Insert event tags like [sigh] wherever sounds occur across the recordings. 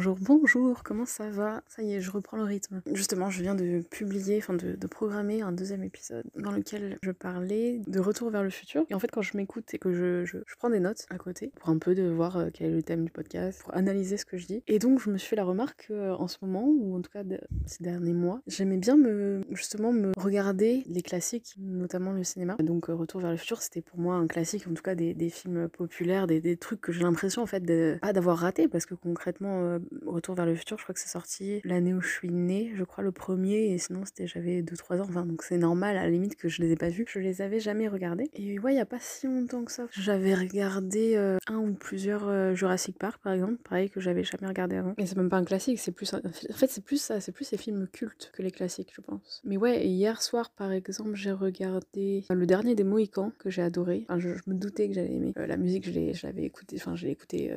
Bonjour, bonjour, comment ça va? Ça y est, je reprends le rythme. Justement, je viens de publier, enfin de, programmer un deuxième épisode dans lequel je parlais de retour vers le futur. Et en fait, quand je m'écoute et que je, je, prends des notes à côté pour un peu de voir euh, quel est le thème du podcast, pour analyser ce que je dis. Et donc, je me suis fait la remarque euh, en ce moment, ou en tout cas ces derniers mois, j'aimais bien me justement me regarder les classiques, notamment le cinéma. Donc, euh, Retour vers le futur, c'était pour moi un classique, en tout cas des, des films populaires, des, des, trucs que j'ai l'impression en fait pas d'avoir raté parce que concrètement Retour vers le futur, je crois que c'est sorti l'année où je suis née, je crois le premier, et sinon c'était j'avais 2-3 ans, enfin donc c'est normal à la limite que je les ai pas vus, je les avais jamais regardés. Et ouais, il y a pas si longtemps que ça, j'avais regardé euh, un ou plusieurs euh, Jurassic Park par exemple, pareil que j'avais jamais regardé avant. Et c'est même pas un classique, c'est plus en fait c'est plus ça, c'est plus ces films cultes que les classiques, je pense. Mais ouais, hier soir par exemple, j'ai regardé le dernier des Mohicans que j'ai adoré. Enfin, je, me doutais que j'allais aimer. la musique, je l'avais écouté, enfin je l'ai écouté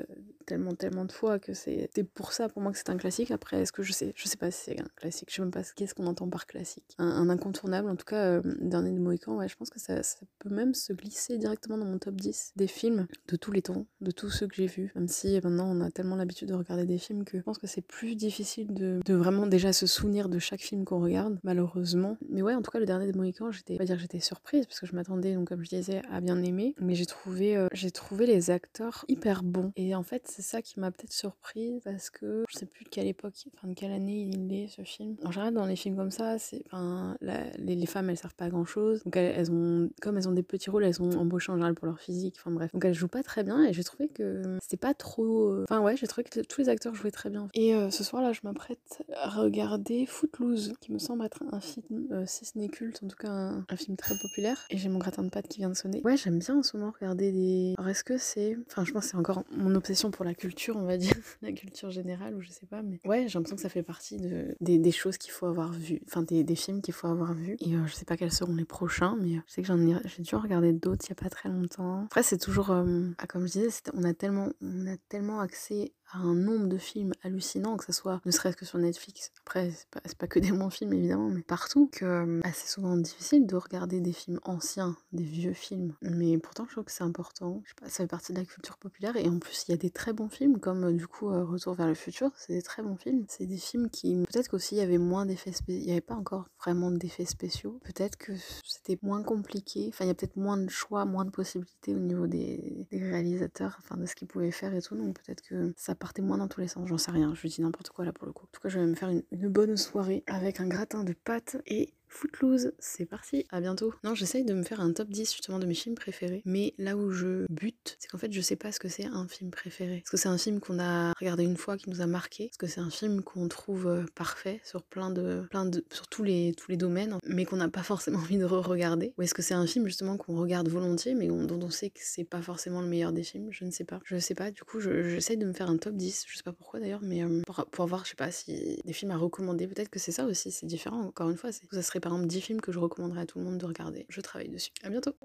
tellement tellement de fois que c'était pour ça pour moi que c'est un classique. Après est-ce que je sais je sais pas si c'est un classique. Je sais même pas qu'est-ce qu'on entend par classique. Un, incontournable en tout cas euh, dernier de Mohican ouais je pense que ça, peut même se glisser directement dans mon top 10 des films de tous les temps de tous ceux que j'ai vus. Même si maintenant on a tellement l'habitude de regarder des films que je pense que c'est plus difficile de, vraiment déjà se souvenir de chaque film qu'on regarde malheureusement. Mais ouais en tout cas le dernier de Mohican j'étais pas dire que j'étais surprise parce que je m'attendais donc comme je disais à bien aimer. Mais j'ai trouvé euh, j'ai trouvé les acteurs hyper bons. Et en fait c'est ça qui m'a peut-être surprise parce que je sais plus de quelle époque, enfin de quelle année il est ce film. En général, dans les films comme ça, c'est, enfin, les, les, femmes elles servent pas à grand chose. Donc elles, ont, comme elles ont des petits rôles, elles sont embauchées en général pour leur physique. Enfin bref, donc elles jouent pas très bien et j'ai trouvé que c'était pas trop. Euh, enfin ouais, j'ai trouvé que tous les acteurs jouaient très bien. Et euh, ce soir là, je m'apprête à regarder Footloose, qui me semble être un film, euh, si ce n'est culte, en tout cas un, un film très populaire. Et j'ai mon gratin de pâte qui vient de sonner. Ouais, j'aime bien en ce moment regarder des. Alors est-ce que c'est, enfin je pense que c'est encore mon obsession pour la culture, on va dire, [laughs] la culture générale ou je sais pas, mais ouais, j'ai l'impression que ça fait partie de, des, choses qu'il faut avoir vues, enfin des, des, films qu'il faut avoir vus. Et euh, je sais pas quels seront les prochains, mais je sais que j'en ai, j'ai dû en regarder d'autres il y a pas très longtemps. Après, c'est toujours, euh, ah, comme je disais, on a tellement, on a tellement accès un nombre de films hallucinants, que ce soit ne serait-ce que sur Netflix, après c'est pas, pas, que des bons films évidemment, mais partout, que euh, c'est souvent difficile de regarder des films anciens, des vieux films. Mais pourtant je trouve que c'est important, je sais pas, ça fait partie de la culture populaire. Et en plus il y a des très bons films comme euh, du coup euh, Retour vers le futur, c'est des très bons films. C'est des films qui peut-être qu'aussi il y avait moins d'effets spéciaux, il n'y avait pas encore vraiment d'effets spéciaux, peut-être que c'était moins compliqué, enfin il y a peut-être moins de choix, moins de possibilités au niveau des, des réalisateurs, enfin de ce qu'ils pouvaient faire et tout, donc peut-être que ça partait moins dans tous les sens, j'en sais rien, je dis n'importe quoi là pour le coup. En tout cas, je vais me faire une, une bonne soirée avec un gratin de pâtes et Footloose, c'est parti, à bientôt. Non, j'essaye de me faire un top 10 justement de mes films préférés, mais là où je bute, c'est qu'en fait je sais pas ce que c'est un film préféré. Est-ce que c'est un film qu'on a regardé une fois qui nous a marqué? Est-ce que c'est un film qu'on trouve euh, parfait sur plein de, sur tous les, tous les domaines, mais qu'on n'a pas forcément envie de re-regarder? Ou est-ce que c'est un film justement qu'on regarde volontiers, mais dont on sait que c'est pas forcément le meilleur des films? Je ne sais pas. Je sais pas, du coup j'essaye de me faire un top 10, je sais pas pourquoi d'ailleurs, mais euh, pour, pour voir, je sais pas, si des films à recommander, peut-être que c'est ça aussi, c'est différent, encore une fois, ça serait par exemple 10 films que je recommanderais à tout le monde de regarder. Je travaille dessus. À bientôt